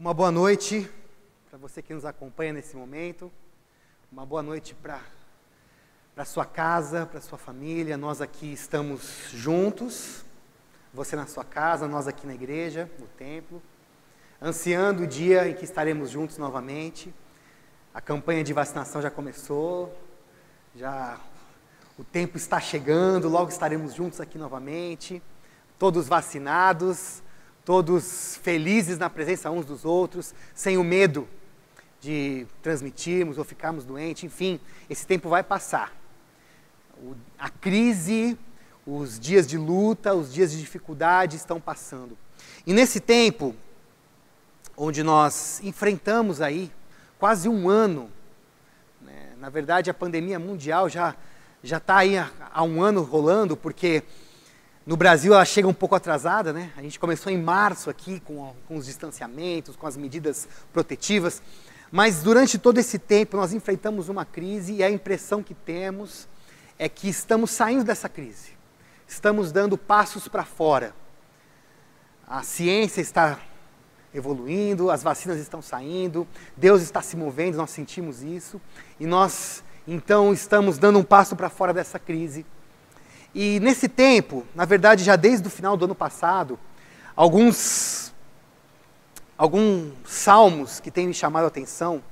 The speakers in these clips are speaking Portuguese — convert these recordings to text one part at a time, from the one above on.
Uma boa noite para você que nos acompanha nesse momento. Uma boa noite para para sua casa, para sua família. Nós aqui estamos juntos. Você na sua casa, nós aqui na igreja, no templo, ansiando o dia em que estaremos juntos novamente. A campanha de vacinação já começou. Já o tempo está chegando, logo estaremos juntos aqui novamente, todos vacinados, todos felizes na presença uns dos outros, sem o medo de transmitirmos ou ficarmos doentes, enfim, esse tempo vai passar a crise, os dias de luta, os dias de dificuldade estão passando. E nesse tempo, onde nós enfrentamos aí quase um ano, né, na verdade a pandemia mundial já já está aí há, há, um ano rolando, porque no Brasil ela chega um pouco atrasada, né? A gente começou em março aqui com, com os distanciamentos, com as medidas protetivas, mas durante todo esse tempo nós enfrentamos uma crise e a impressão que temos é que estamos saindo dessa crise, estamos dando passos para fora. A ciência está evoluindo, as vacinas estão saindo, Deus está se movendo, nós sentimos isso, e nós então estamos dando um passo para fora dessa crise. E nesse tempo, na verdade, já desde o final do ano passado, alguns alguns salmos que têm me chamado a atenção,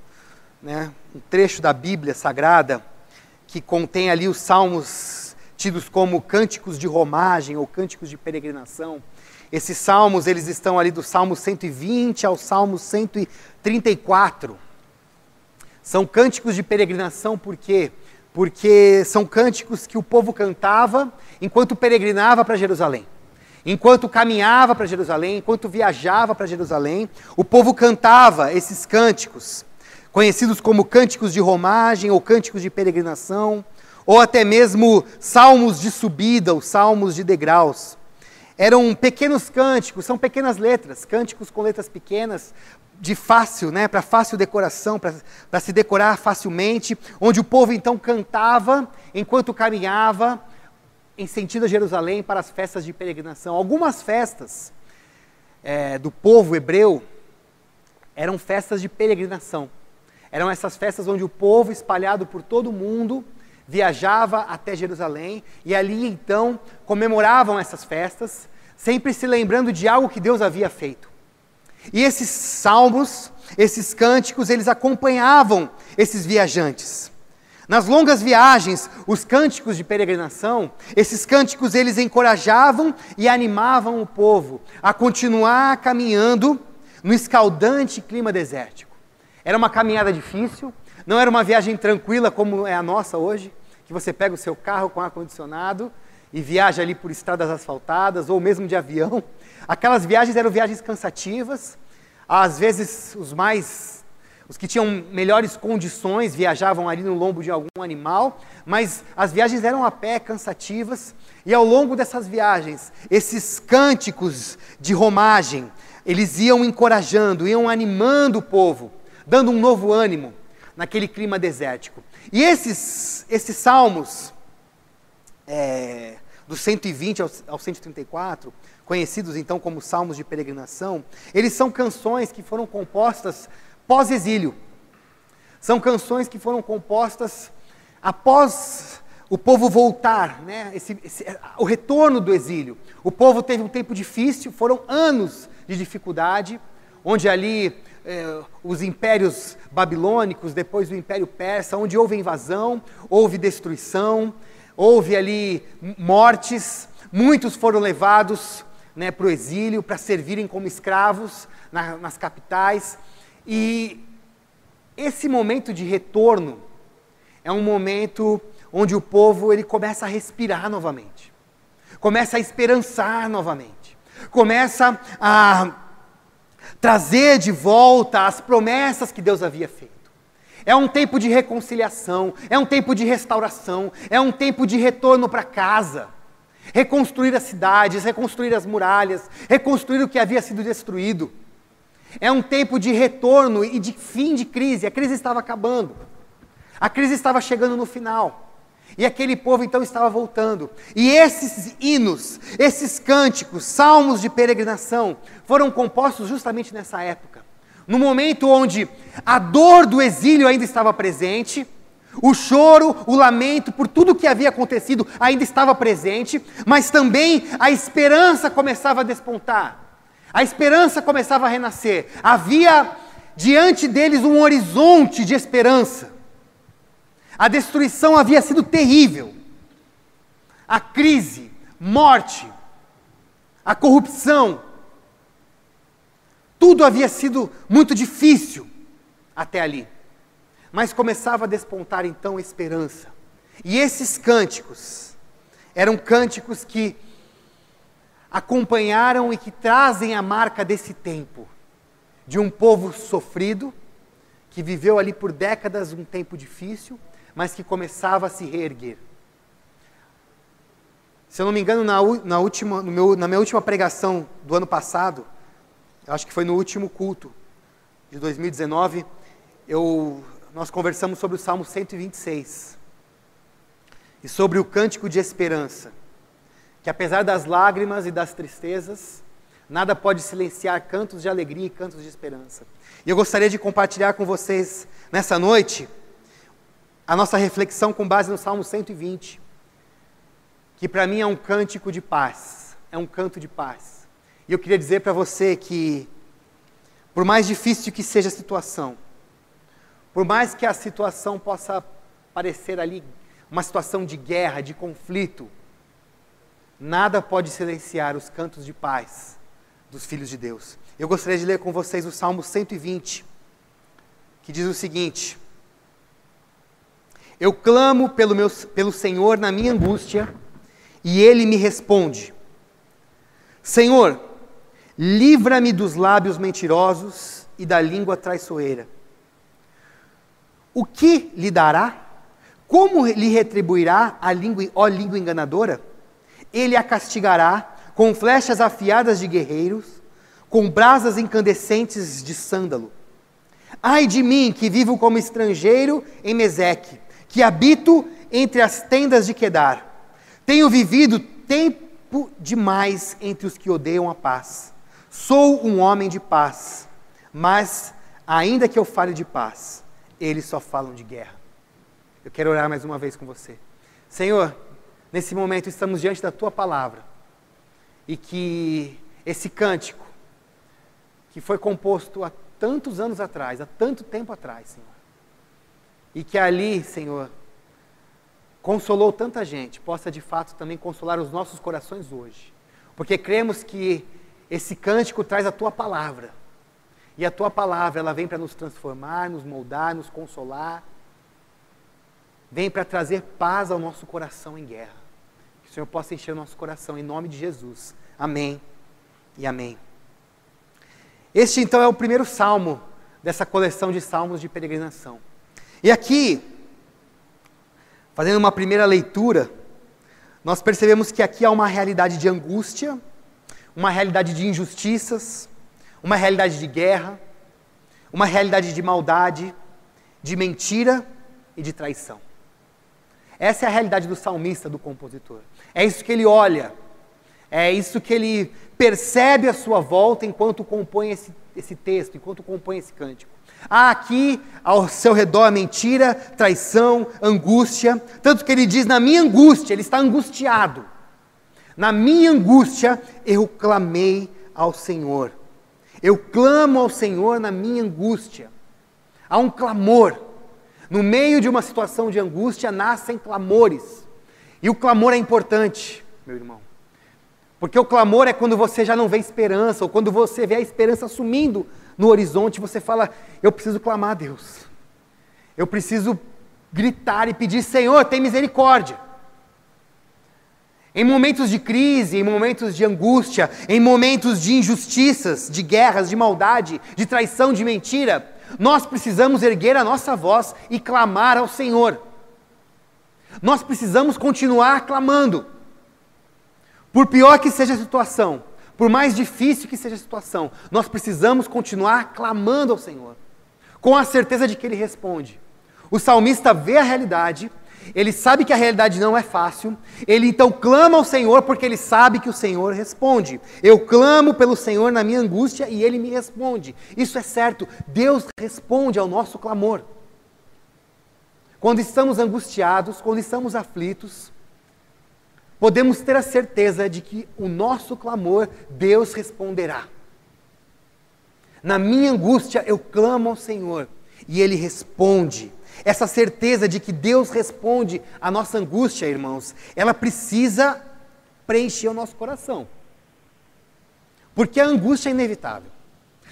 né? um trecho da Bíblia Sagrada, que contém ali os salmos tidos como cânticos de romagem ou cânticos de peregrinação. Esses salmos, eles estão ali do Salmo 120 ao Salmo 134. São cânticos de peregrinação por quê? Porque são cânticos que o povo cantava enquanto peregrinava para Jerusalém. Enquanto caminhava para Jerusalém, enquanto viajava para Jerusalém, o povo cantava esses cânticos conhecidos como cânticos de romagem ou cânticos de peregrinação, ou até mesmo salmos de subida, ou salmos de degraus. Eram pequenos cânticos, são pequenas letras, cânticos com letras pequenas, de fácil, né, para fácil decoração, para se decorar facilmente, onde o povo então cantava enquanto caminhava em sentido a Jerusalém para as festas de peregrinação. Algumas festas é, do povo hebreu eram festas de peregrinação. Eram essas festas onde o povo, espalhado por todo o mundo, viajava até Jerusalém e ali então comemoravam essas festas, sempre se lembrando de algo que Deus havia feito. E esses salmos, esses cânticos, eles acompanhavam esses viajantes. Nas longas viagens, os cânticos de peregrinação, esses cânticos eles encorajavam e animavam o povo a continuar caminhando no escaldante clima desértico. Era uma caminhada difícil, não era uma viagem tranquila como é a nossa hoje, que você pega o seu carro com ar-condicionado e viaja ali por estradas asfaltadas ou mesmo de avião. Aquelas viagens eram viagens cansativas, às vezes os mais os que tinham melhores condições viajavam ali no lombo de algum animal, mas as viagens eram a pé, cansativas, e ao longo dessas viagens, esses cânticos de romagem, eles iam encorajando, iam animando o povo dando um novo ânimo naquele clima desértico. E esses, esses salmos, é, do 120 ao, ao 134, conhecidos então como salmos de peregrinação, eles são canções que foram compostas pós-exílio. São canções que foram compostas após o povo voltar, né? Esse, esse, o retorno do exílio. O povo teve um tempo difícil, foram anos de dificuldade, onde ali eh, os impérios babilônicos, depois do Império Persa, onde houve invasão, houve destruição, houve ali mortes, muitos foram levados né, para o exílio para servirem como escravos na, nas capitais. E esse momento de retorno é um momento onde o povo ele começa a respirar novamente, começa a esperançar novamente, começa a trazer de volta as promessas que Deus havia feito. É um tempo de reconciliação, é um tempo de restauração, é um tempo de retorno para casa. Reconstruir as cidades, reconstruir as muralhas, reconstruir o que havia sido destruído. É um tempo de retorno e de fim de crise. A crise estava acabando. A crise estava chegando no final. E aquele povo então estava voltando. E esses hinos, esses cânticos, salmos de peregrinação, foram compostos justamente nessa época. no momento onde a dor do exílio ainda estava presente, o choro, o lamento por tudo que havia acontecido ainda estava presente, mas também a esperança começava a despontar, a esperança começava a renascer. Havia diante deles um horizonte de esperança. A destruição havia sido terrível, a crise, morte, a corrupção, tudo havia sido muito difícil até ali. Mas começava a despontar então esperança. E esses cânticos eram cânticos que acompanharam e que trazem a marca desse tempo de um povo sofrido, que viveu ali por décadas um tempo difícil, mas que começava a se reerguer. Se eu não me engano, na, na, última, meu, na minha última pregação do ano passado, acho que foi no último culto de 2019, eu, nós conversamos sobre o Salmo 126 e sobre o cântico de esperança, que apesar das lágrimas e das tristezas, nada pode silenciar cantos de alegria e cantos de esperança. E eu gostaria de compartilhar com vocês nessa noite a nossa reflexão com base no Salmo 120 que para mim é um cântico de paz, é um canto de paz. E eu queria dizer para você que, por mais difícil que seja a situação, por mais que a situação possa parecer ali uma situação de guerra, de conflito, nada pode silenciar os cantos de paz dos filhos de Deus. Eu gostaria de ler com vocês o Salmo 120, que diz o seguinte: Eu clamo pelo, meu, pelo Senhor na minha angústia, e ele me responde: Senhor, livra-me dos lábios mentirosos e da língua traiçoeira. O que lhe dará? Como lhe retribuirá a língua, ó língua enganadora? Ele a castigará com flechas afiadas de guerreiros, com brasas incandescentes de sândalo. Ai de mim, que vivo como estrangeiro em Meseque, que habito entre as tendas de Quedar. Tenho vivido tempo demais entre os que odeiam a paz. Sou um homem de paz, mas ainda que eu fale de paz, eles só falam de guerra. Eu quero orar mais uma vez com você. Senhor, nesse momento estamos diante da tua palavra e que esse cântico, que foi composto há tantos anos atrás, há tanto tempo atrás, Senhor, e que ali, Senhor, consolou tanta gente, possa de fato também consolar os nossos corações hoje. Porque cremos que esse cântico traz a tua palavra. E a tua palavra, ela vem para nos transformar, nos moldar, nos consolar. Vem para trazer paz ao nosso coração em guerra. Que o Senhor possa encher o nosso coração em nome de Jesus. Amém e amém. Este então é o primeiro salmo dessa coleção de salmos de peregrinação. E aqui Fazendo uma primeira leitura, nós percebemos que aqui há uma realidade de angústia, uma realidade de injustiças, uma realidade de guerra, uma realidade de maldade, de mentira e de traição. Essa é a realidade do salmista, do compositor. É isso que ele olha, é isso que ele percebe à sua volta enquanto compõe esse, esse texto, enquanto compõe esse cântico. Há aqui ao seu redor mentira, traição, angústia. Tanto que ele diz: na minha angústia, ele está angustiado. Na minha angústia, eu clamei ao Senhor. Eu clamo ao Senhor na minha angústia. Há um clamor. No meio de uma situação de angústia, nascem clamores. E o clamor é importante, meu irmão. Porque o clamor é quando você já não vê esperança, ou quando você vê a esperança sumindo no horizonte, você fala: Eu preciso clamar a Deus. Eu preciso gritar e pedir: Senhor, tem misericórdia. Em momentos de crise, em momentos de angústia, em momentos de injustiças, de guerras, de maldade, de traição, de mentira, nós precisamos erguer a nossa voz e clamar ao Senhor. Nós precisamos continuar clamando. Por pior que seja a situação, por mais difícil que seja a situação, nós precisamos continuar clamando ao Senhor, com a certeza de que Ele responde. O salmista vê a realidade Ele sabe que a realidade não é fácil, ele então clama ao Senhor porque ele sabe que o Senhor responde. Eu clamo pelo Senhor na minha angústia e ele me responde. Isso é certo, Deus responde ao nosso clamor. Quando estamos angustiados, quando estamos aflitos, podemos ter a certeza de que o nosso clamor Deus responderá. Na minha angústia eu clamo ao Senhor e ele responde. Essa certeza de que Deus responde à nossa angústia, irmãos, ela precisa preencher o nosso coração. Porque a angústia é inevitável,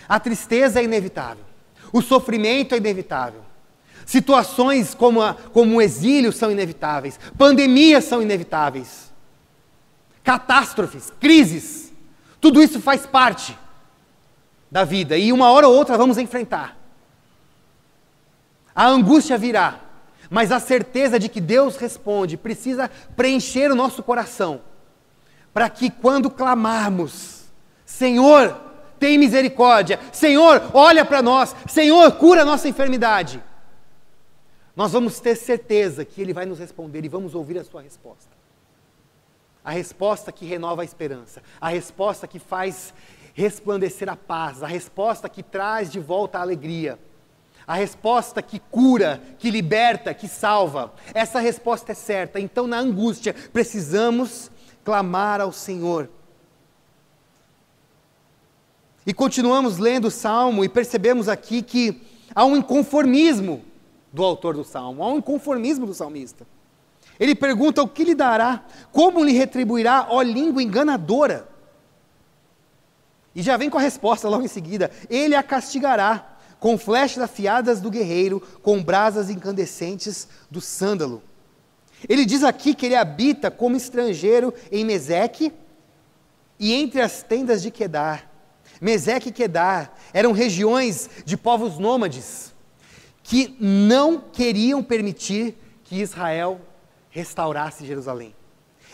a tristeza é inevitável, o sofrimento é inevitável, situações como, a, como o exílio são inevitáveis, pandemias são inevitáveis, catástrofes, crises, tudo isso faz parte da vida e uma hora ou outra vamos enfrentar. A angústia virá, mas a certeza de que Deus responde precisa preencher o nosso coração, para que quando clamarmos, Senhor, tem misericórdia, Senhor, olha para nós, Senhor, cura a nossa enfermidade, nós vamos ter certeza que Ele vai nos responder e vamos ouvir a Sua resposta. A resposta que renova a esperança, a resposta que faz resplandecer a paz, a resposta que traz de volta a alegria. A resposta que cura, que liberta, que salva. Essa resposta é certa. Então, na angústia, precisamos clamar ao Senhor. E continuamos lendo o salmo e percebemos aqui que há um inconformismo do autor do salmo, há um inconformismo do salmista. Ele pergunta: o que lhe dará? Como lhe retribuirá, ó língua enganadora? E já vem com a resposta logo em seguida: ele a castigará com flechas afiadas do guerreiro, com brasas incandescentes do sândalo. Ele diz aqui que ele habita como estrangeiro em Meseque e entre as tendas de Quedar. Meseque e Quedar eram regiões de povos nômades que não queriam permitir que Israel restaurasse Jerusalém.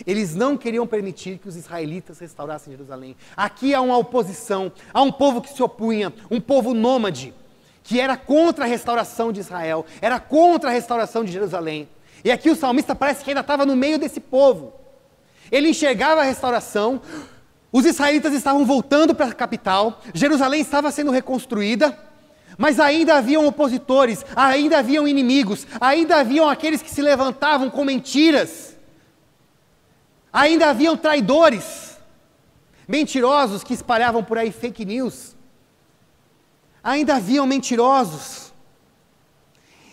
Eles não queriam permitir que os israelitas restaurassem Jerusalém. Aqui há uma oposição, há um povo que se opunha, um povo nômade que era contra a restauração de Israel, era contra a restauração de Jerusalém. E aqui o salmista parece que ainda estava no meio desse povo. Ele enxergava a restauração, os israelitas estavam voltando para a capital, Jerusalém estava sendo reconstruída, mas ainda haviam opositores, ainda haviam inimigos, ainda haviam aqueles que se levantavam com mentiras, ainda haviam traidores, mentirosos que espalhavam por aí fake news ainda haviam mentirosos.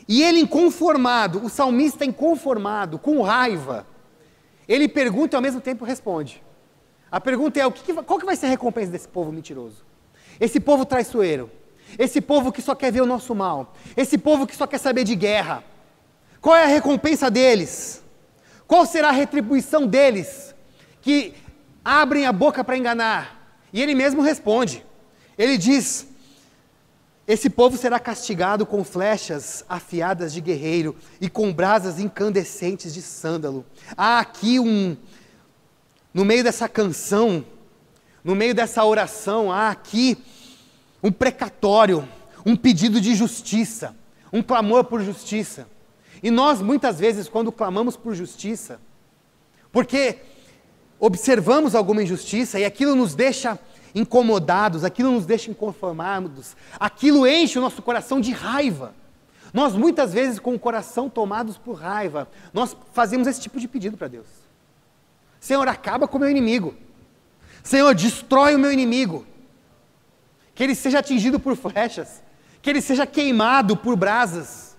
E ele inconformado, o salmista inconformado, com raiva, ele pergunta e ao mesmo tempo responde. A pergunta é: qual que vai ser a recompensa desse povo mentiroso? Esse povo traiçoeiro, esse povo que só quer ver o nosso mal, esse povo que só quer saber de guerra. Qual é a recompensa deles? Qual será a retribuição deles que abrem a boca para enganar? E ele mesmo responde. Ele diz: esse povo será castigado com flechas afiadas de guerreiro e com brasas incandescentes de sândalo. Há aqui um, no meio dessa canção, no meio dessa oração, há aqui um precatório, um pedido de justiça, um clamor por justiça. E nós, muitas vezes, quando clamamos por justiça, porque observamos alguma injustiça e aquilo nos deixa incomodados, aquilo nos deixa inconformados, aquilo enche o nosso coração de raiva. Nós muitas vezes, com o coração tomados por raiva, nós fazemos esse tipo de pedido para Deus. Senhor, acaba com o meu inimigo. Senhor, destrói o meu inimigo. Que ele seja atingido por flechas, que ele seja queimado por brasas.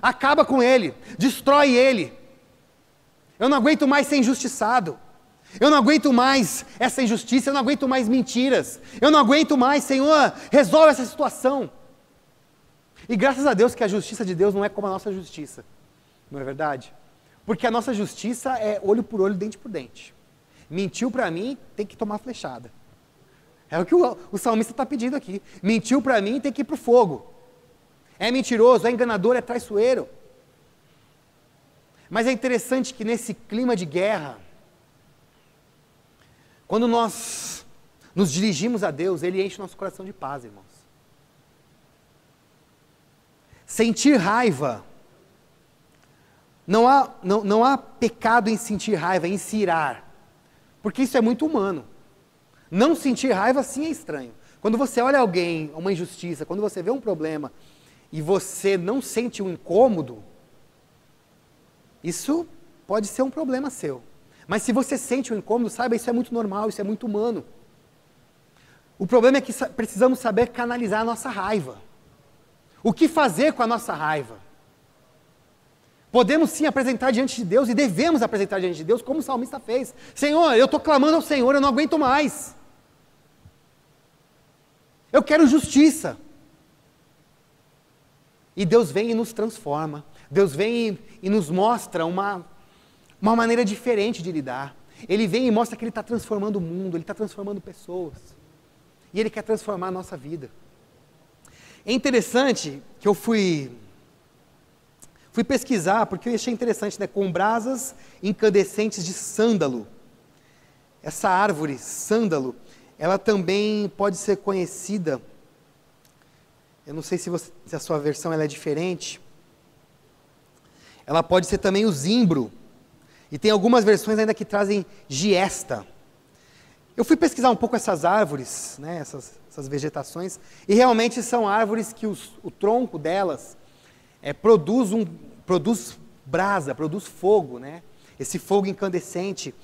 Acaba com ele, destrói ele. Eu não aguento mais ser injustiçado. Eu não aguento mais essa injustiça, eu não aguento mais mentiras. Eu não aguento mais, Senhor, resolve essa situação. E graças a Deus que a justiça de Deus não é como a nossa justiça. Não é verdade? Porque a nossa justiça é olho por olho, dente por dente. Mentiu para mim, tem que tomar flechada. É o que o, o salmista está pedindo aqui. Mentiu para mim, tem que ir para o fogo. É mentiroso, é enganador, é traiçoeiro. Mas é interessante que nesse clima de guerra, quando nós nos dirigimos a Deus, Ele enche nosso coração de paz, irmãos. Sentir raiva Não há, não, não há pecado em sentir raiva, em se irar, porque isso é muito humano. Não sentir raiva sim é estranho. Quando você olha alguém, uma injustiça, quando você vê um problema e você não sente um incômodo, isso pode ser um problema seu. Mas se você sente um incômodo, saiba, isso é muito normal, isso é muito humano. O problema é que precisamos saber canalizar a nossa raiva. O que fazer com a nossa raiva? Podemos sim apresentar diante de Deus e devemos apresentar diante de Deus, como o salmista fez. Senhor, eu estou clamando ao Senhor, eu não aguento mais. Eu quero justiça. E Deus vem e nos transforma. Deus vem e, nos mostra uma, uma maneira diferente de lidar. Ele vem e mostra que Ele está transformando o mundo, Ele está transformando pessoas. E Ele quer transformar a nossa vida. É interessante que eu fui Fui pesquisar porque eu achei interessante, né? Com brasas incandescentes de sândalo. Essa árvore, sândalo, ela também pode ser conhecida. Eu não sei se, você, se a sua versão é diferente. Ela pode ser também o zimbro. E tem algumas versões ainda que trazem giesta. Eu fui pesquisar um pouco essas árvores, né, essas, essas vegetações, e realmente são árvores que os, o tronco delas é, produz, um, produz brasa, produz fogo, né? Esse fogo incandescente.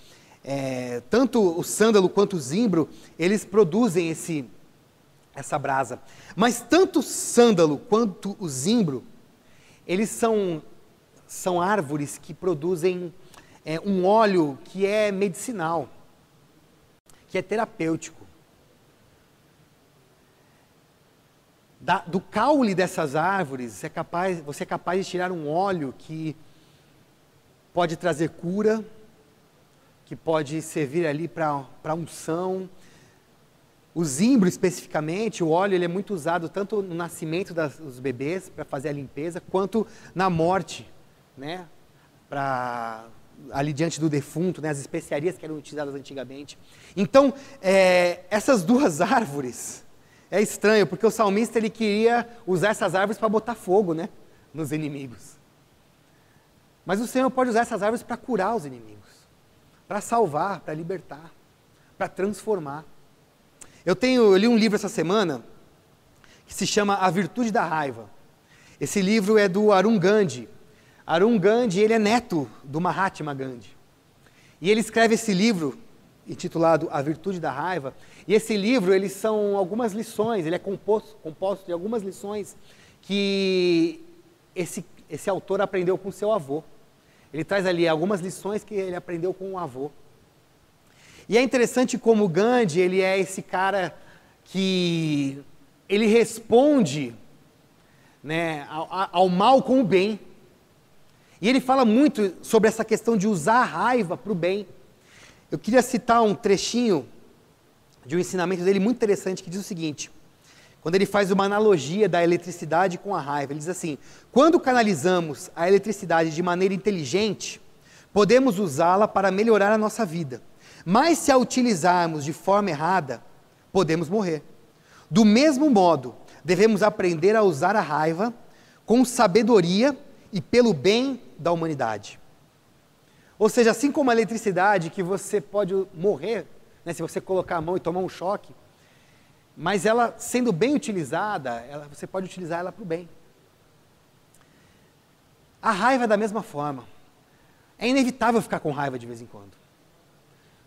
É, tanto o sândalo quanto o zimbro, eles produzem esse, essa brasa. Mas tanto o sândalo quanto o zimbro, eles são, são árvores que produzem é, um óleo que é medicinal, que é terapêutico. Da, do caule dessas árvores, é capaz, você é capaz de tirar um óleo que pode trazer cura, que pode servir ali para unção. O zimbro, especificamente, o óleo ele é muito usado tanto no nascimento das, dos bebês, para fazer a limpeza, quanto na morte, né? Pra, ali diante do defunto, né? as especiarias que eram utilizadas antigamente. Então, é, essas duas árvores, é estranho, porque o salmista ele queria usar essas árvores para botar fogo, né, nos inimigos. Mas o Senhor pode usar essas árvores para curar os inimigos, para salvar, para libertar, para transformar. Eu tenho, eu li um livro essa semana que se chama A Virtude da Raiva. Esse livro é do Arun Gandhi. Arun Gandhi, ele é neto do Mahatma Gandhi. E ele escreve esse livro intitulado A Virtude da Raiva. E esse livro, eles são algumas lições, ele é composto, composto de algumas lições que esse, esse autor aprendeu com seu avô. Ele traz ali algumas lições que ele aprendeu com o avô. E é interessante como Gandhi, ele é esse cara que ele responde né, ao, ao mal com o bem. E ele fala muito sobre essa questão de usar a raiva para o bem. Eu queria citar um trechinho de um ensinamento dele muito interessante que diz o seguinte: quando ele faz uma analogia da eletricidade com a raiva, ele diz assim: quando canalizamos a eletricidade de maneira inteligente, podemos usá-la para melhorar a nossa vida. Mas se a utilizarmos de forma errada, podemos morrer. Do mesmo modo, devemos aprender a usar a raiva com sabedoria e pelo bem da humanidade. Ou seja, assim como a eletricidade, que você pode morrer né, se você colocar a mão e tomar um choque, mas ela sendo bem utilizada, ela, você pode utilizar ela para o bem. A raiva é da mesma forma. É inevitável ficar com raiva de vez em quando.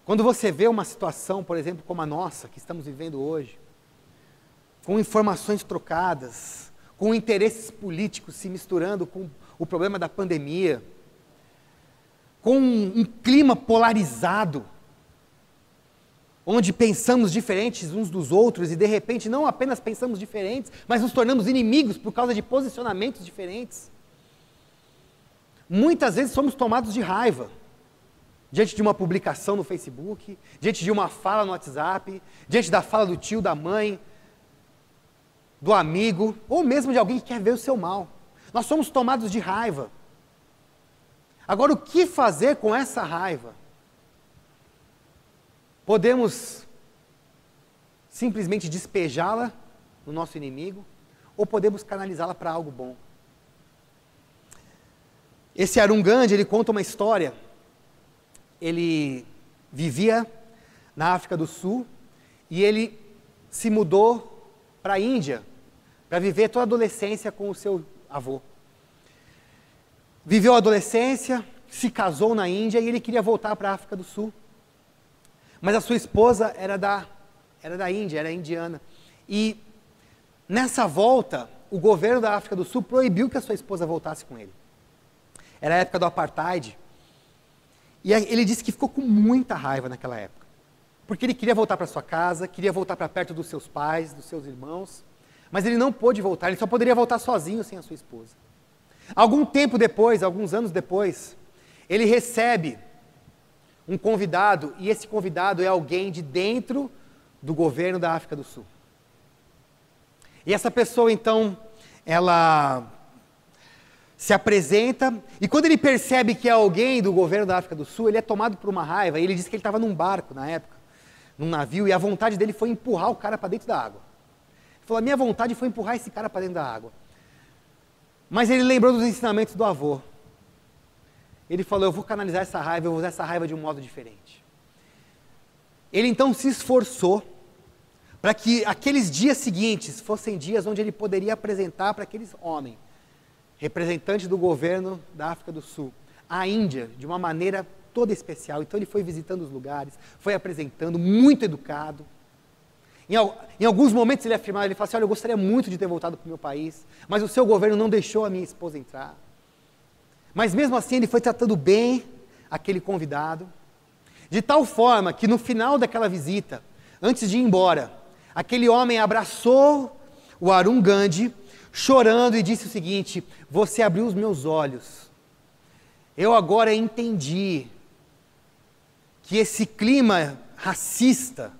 Quando você vê uma situação, por exemplo, como a nossa, que estamos vivendo hoje, com informações trocadas, com interesses políticos se misturando com o problema da pandemia, com um, clima polarizado, onde pensamos diferentes uns dos outros e de repente não apenas pensamos diferentes, mas nos tornamos inimigos por causa de posicionamentos diferentes. Muitas vezes somos tomados de raiva diante de uma publicação no Facebook, diante de uma fala no WhatsApp, diante da fala do tio, da mãe, do amigo, ou mesmo de alguém que quer ver o seu mal. Nós somos tomados de raiva. Agora, o que fazer com essa raiva? Podemos simplesmente despejá-la no nosso inimigo, ou podemos canalizá-la para algo bom. esse Arun Gandhi, ele conta uma história. Ele vivia na África do Sul e ele se mudou para a Índia para viver toda a adolescência com o seu avô. Viveu a adolescência, se casou na Índia e ele queria voltar para a África do Sul. Mas a sua esposa era da, era da Índia, era indiana. E nessa volta, o governo da África do Sul proibiu que a sua esposa voltasse com ele. Era a época do apartheid. E ele disse que ficou com muita raiva naquela época. Porque ele queria voltar para sua casa, queria voltar para perto dos seus pais, dos seus irmãos. Mas ele não pôde voltar, ele só poderia voltar sozinho sem a sua esposa. Algum tempo depois, alguns anos depois, ele recebe um convidado, e esse convidado é alguém de dentro do governo da África do Sul. E essa pessoa, então, ela se apresenta, e quando ele percebe que é alguém do governo da África do Sul, ele é tomado por uma raiva, e ele diz que ele estava num barco na época, num navio, e a vontade dele foi empurrar o cara para dentro da água. Ele falou: a minha vontade foi empurrar esse cara para dentro da água. Mas ele lembrou dos ensinamentos do avô. Ele falou: Eu vou canalizar essa raiva, eu vou usar essa raiva de um modo diferente. Ele então se esforçou para que aqueles dias seguintes fossem dias onde ele poderia apresentar para aqueles homens, representantes do governo da África do Sul, a Índia, de uma maneira toda especial. Então ele foi visitando os lugares, foi apresentando, muito educado. Em, em, alguns momentos ele afirmava, ele falava assim, olha, eu gostaria muito de ter voltado para o meu país, mas o seu governo não deixou a minha esposa entrar. Mas mesmo assim ele foi tratando bem aquele convidado, de tal forma que no final daquela visita, antes de ir embora, aquele homem abraçou o Arun Gandhi, chorando, e disse o seguinte: Você abriu os meus olhos. Eu agora entendi que esse clima racista,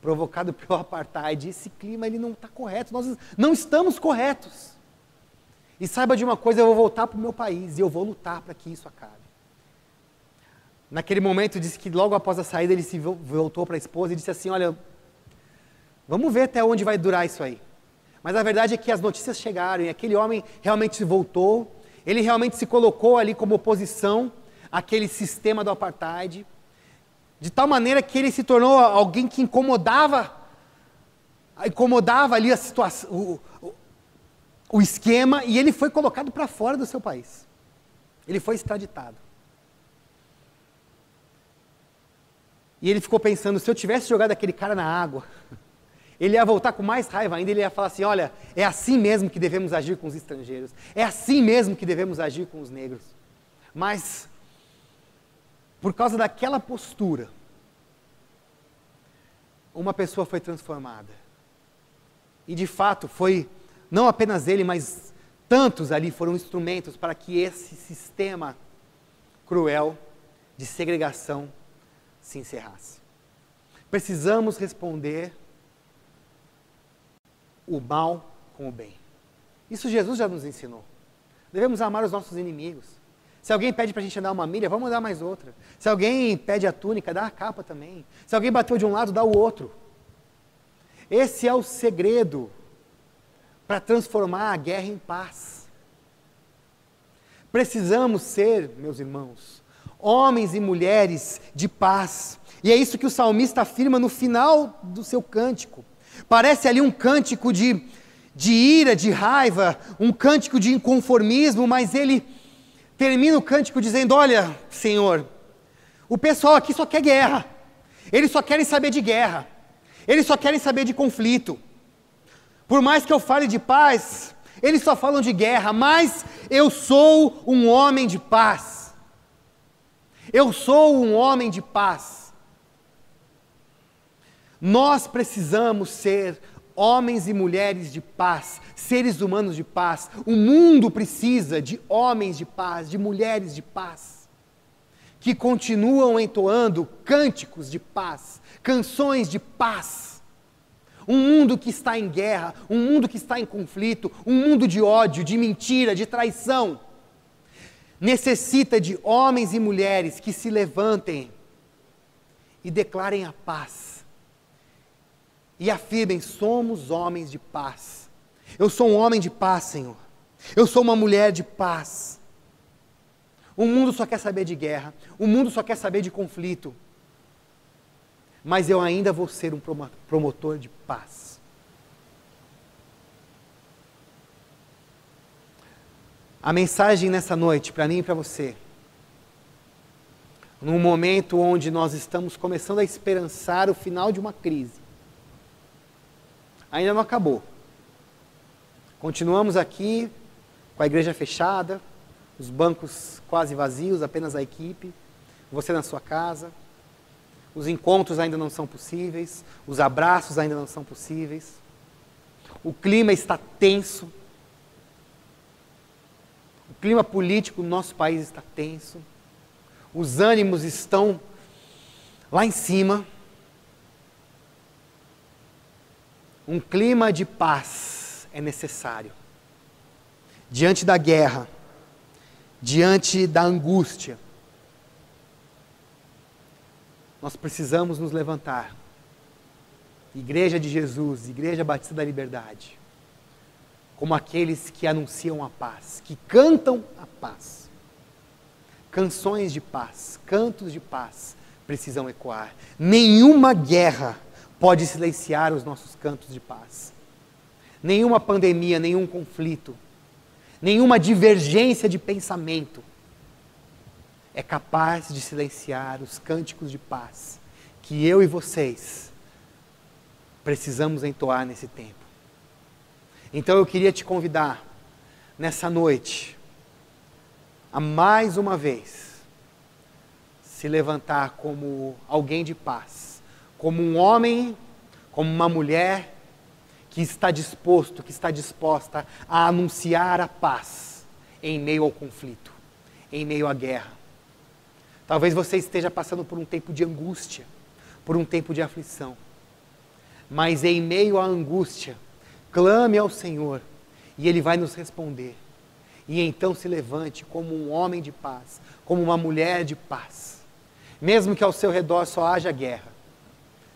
provocado pelo apartheid, esse clima ele não está correto, nós não estamos corretos. E saiba de uma coisa, eu vou voltar para o meu país e eu vou lutar para que isso acabe. Naquele momento, disse que logo após a saída ele se voltou para a esposa e disse assim: Olha, vamos ver até onde vai durar isso aí. Mas a verdade é que as notícias chegaram e aquele homem realmente se voltou, ele realmente se colocou ali como oposição àquele sistema do apartheid. De tal maneira que ele se tornou alguém que incomodava, incomodava ali a situação, o, o, o esquema, e ele foi colocado para fora do seu país. Ele foi extraditado. E ele ficou pensando: se eu tivesse jogado aquele cara na água, ele ia voltar com mais raiva ainda. Ele ia falar assim: olha, é assim mesmo que devemos agir com os estrangeiros, é assim mesmo que devemos agir com os negros. Mas por causa daquela postura, uma pessoa foi transformada. E de fato foi, não apenas ele, mas tantos ali foram instrumentos para que esse sistema cruel de segregação se encerrasse. Precisamos responder o mal com o bem. Isso Jesus já nos ensinou. Devemos amar os nossos inimigos. Se alguém pede para a gente andar uma milha, vamos andar mais outra. Se alguém pede a túnica, dá a capa também. Se alguém bateu de um lado, dá o outro. Esse é o segredo para transformar a guerra em paz. Precisamos ser, meus irmãos, homens e mulheres de paz. E é isso que o salmista afirma no final do seu cântico. Parece ali um cântico de, de ira, de raiva, um cântico de inconformismo, mas ele termina o cântico dizendo: Olha, Senhor, o pessoal aqui só quer guerra, eles só querem saber de guerra, eles só querem saber de conflito. Por mais que eu fale de paz, eles só falam de guerra, mas eu sou um homem de paz. Eu sou um homem de paz. Nós precisamos ser homens e mulheres de paz, seres humanos de paz. O mundo precisa de homens de paz, de mulheres de paz, que continuam entoando cânticos de paz, canções de paz. Um mundo que está em guerra, um mundo que está em conflito, um mundo de ódio, de mentira, de traição, necessita de homens e mulheres que se levantem e declarem a paz e afirmem: somos homens de paz. Eu sou um homem de paz, Senhor. Eu sou uma mulher de paz. O mundo só quer saber de guerra. O mundo só quer saber de conflito. Mas eu ainda vou ser um promotor de paz. A mensagem nessa noite, para mim e para você, num momento onde nós estamos começando a esperançar o final de uma crise, ainda não acabou. Continuamos aqui com a igreja fechada, os bancos quase vazios, apenas a equipe, você na sua casa. Os encontros ainda não são possíveis, os abraços ainda não são possíveis. O clima está tenso. O clima político no nosso país está tenso. Os ânimos estão lá em cima. Um clima de paz é necessário. Diante da guerra, diante da angústia, nós precisamos nos levantar. Igreja de Jesus, Igreja Batista da Liberdade, como aqueles que anunciam a paz, que cantam a paz. Canções de paz, cantos de paz precisam ecoar. Nenhuma guerra pode silenciar os nossos cantos de paz. Nenhuma pandemia, nenhum conflito, nenhuma divergência de pensamento é capaz de silenciar os cânticos de paz que eu e vocês precisamos entoar nesse tempo. Então eu queria te convidar nessa noite a mais uma vez se levantar como alguém de paz, como um homem, como uma mulher que está disposto, que está disposta a anunciar a paz em meio ao conflito, em meio à guerra. Talvez você esteja passando por um tempo de angústia, por um tempo de aflição. Mas em meio à angústia, clame ao Senhor e Ele vai nos responder. E então se levante como um homem de paz, como uma mulher de paz. Mesmo que ao seu redor só haja guerra,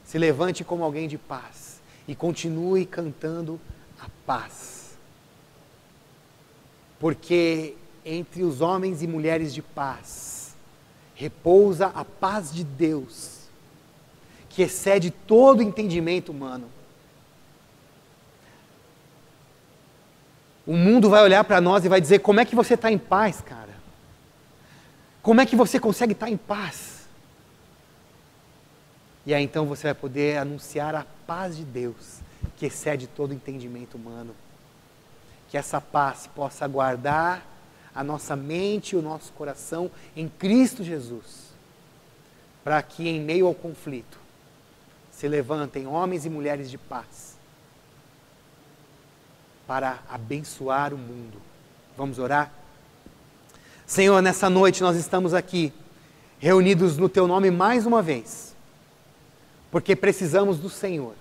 se levante como alguém de paz e continue cantando a paz. Porque entre os homens e mulheres de paz, repousa a paz de Deus, que excede todo entendimento humano. O mundo vai olhar para nós e vai dizer: como é que você está em paz, cara? Como é que você consegue estar tá em paz? E aí então você vai poder anunciar a paz de Deus, que excede todo entendimento humano. Que essa paz possa guardar a nossa mente e o nosso coração em Cristo Jesus, para que em meio ao conflito se levantem homens e mulheres de paz para abençoar o mundo. Vamos orar? Senhor, nessa noite nós estamos aqui reunidos no Teu nome mais uma vez, porque precisamos do Senhor.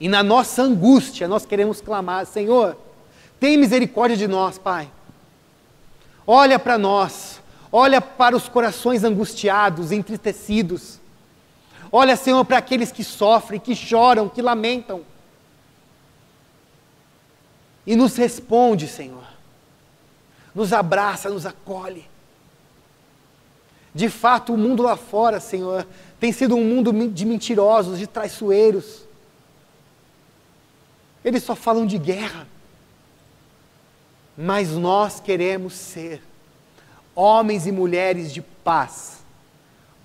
E na nossa angústia nós queremos clamar: Senhor, tem misericórdia de nós, Pai olha para nós, olha para os corações angustiados, entristecidos. Olha, Senhor, para aqueles que sofrem, que choram, que lamentam. E nos responde, Senhor. Nos abraça, nos acolhe. De fato, o mundo lá fora, Senhor, tem sido um mundo de mentirosos, de traiçoeiros. Eles só falam de guerra mas nós queremos ser homens e mulheres de paz.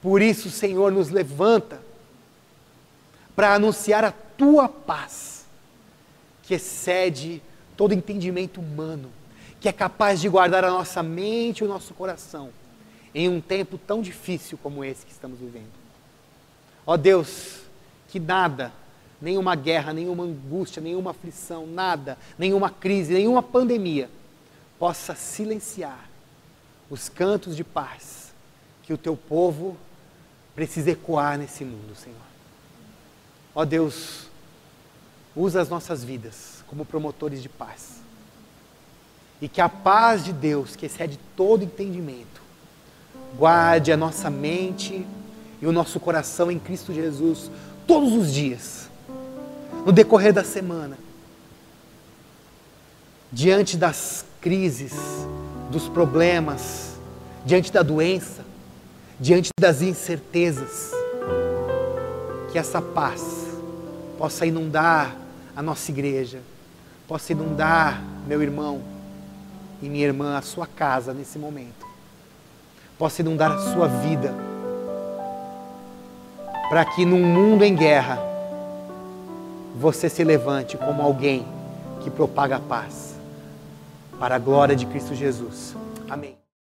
Por isso, Senhor, nos levanta para anunciar a tua paz, que excede todo entendimento humano, que é capaz de guardar a nossa mente e o nosso coração em um tempo tão difícil como esse que estamos vivendo. Ó Deus, que nada, nenhuma guerra, nenhuma angústia, nenhuma aflição, nada, nenhuma crise, nenhuma pandemia possa silenciar os cantos de paz que o teu povo precisa ecoar nesse mundo, Senhor. Ó Deus, usa as nossas vidas como promotores de paz. E que a paz de Deus, que excede todo entendimento, guarde a nossa mente e o nosso coração em Cristo Jesus todos os dias, no decorrer da semana, diante das crises, dos problemas, diante da doença, diante das incertezas, que essa paz possa inundar a nossa igreja, possa inundar meu irmão e minha irmã, a sua casa nesse momento, possa inundar a sua vida, para que num mundo em guerra, você se levante como alguém que propaga a paz, para a glória de Cristo Jesus. Amém.